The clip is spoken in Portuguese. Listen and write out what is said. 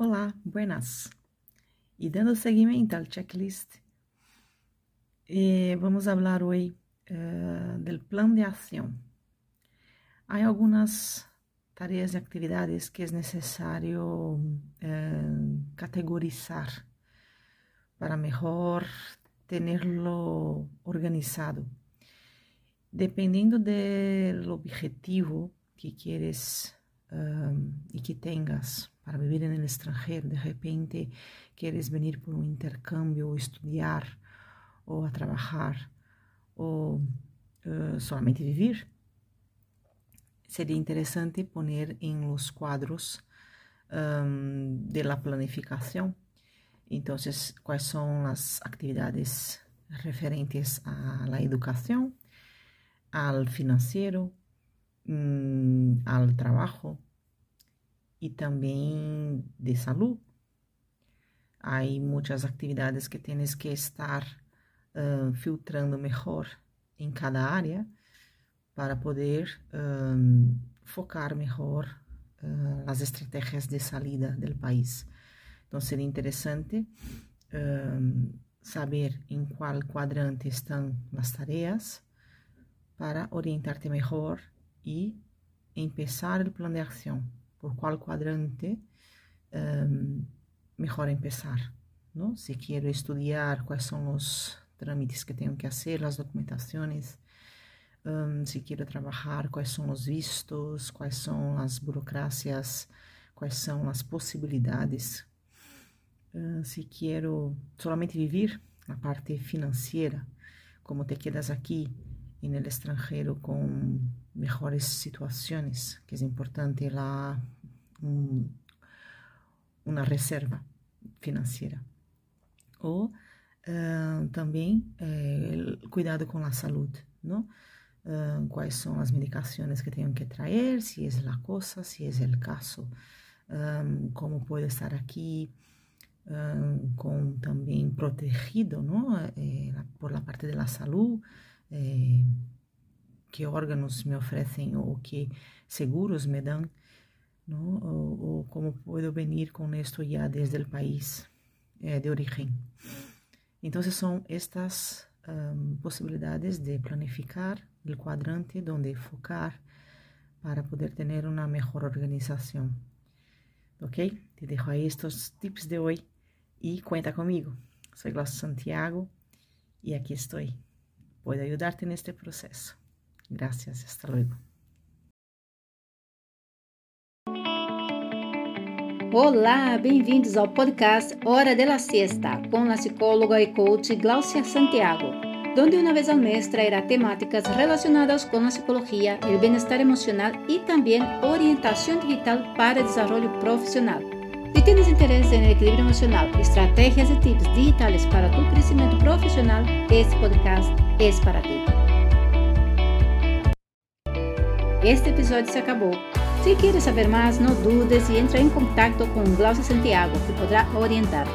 Olá, buenas. E dando seguimento ao checklist, eh, vamos falar hoje uh, do plano de ação. Há algumas tarefas e atividades que é necessário uh, categorizar para melhor tenerlo organizado. Dependendo do objetivo que queres um, e que tengas para viver no estrangeiro, de repente queres venir por um intercâmbio ou estudar ou a trabalhar ou uh, solamente viver, seria interessante poner em los quadros um, de la planificação. Então, quais são as atividades referentes à educação, ao financeiro, um, ao trabalho e também de saúde. Há muitas atividades que tens que estar uh, filtrando melhor em cada área para poder um, focar melhor uh, as estratégias de saída do país. Então, seria interessante um, saber em qual quadrante estão as tarefas para orientar-te melhor e empezar o plano de ação. Por qual quadrante um, melhor empezar. Se quero estudar quais são os trâmites que tenho que fazer, as documentações, um, se quero trabalhar, quais são os vistos, quais são as burocracias, quais são as possibilidades. Uh, se quero somente viver a parte financeira, como te quedas aqui no estrangeiro com melhores situações, que é importante lá um, uma reserva financeira. Ou uh, também uh, cuidado com a saúde, não? Uh, quais são as medicações que tenho que trazer, se é a coisa, se é o caso, um, como pode estar aqui, um, com também protegido, não? Eh, por la parte da saúde, eh, que órgãos me oferecem ou que seguros me dão? Ou, como posso venir com isto já desde o país eh, de origem. Então, são estas um, de planificar o quadrante onde focar para poder ter uma melhor organização. Ok? Te dejo aí estes tips de hoje e conta comigo. Sou Glaucio Santiago e aqui estou. Puedo ayudarte en este proceso. Gracias, hasta luego. Olá, bem-vindos ao podcast Hora de la Siesta com a psicóloga e coach Glaucia Santiago, onde uma vez ao mês trairá temáticas relacionadas com a psicologia, o bem-estar emocional e também orientação digital para desenvolvimento profissional. Si tienes interés en el equilibrio emocional, estrategias y tips digitales para tu crecimiento profesional, este podcast es para ti. Este episódio se acabou. Se quieres saber mais, não dudes e entra em contato com Glaucia Santiago, que poderá orientarte.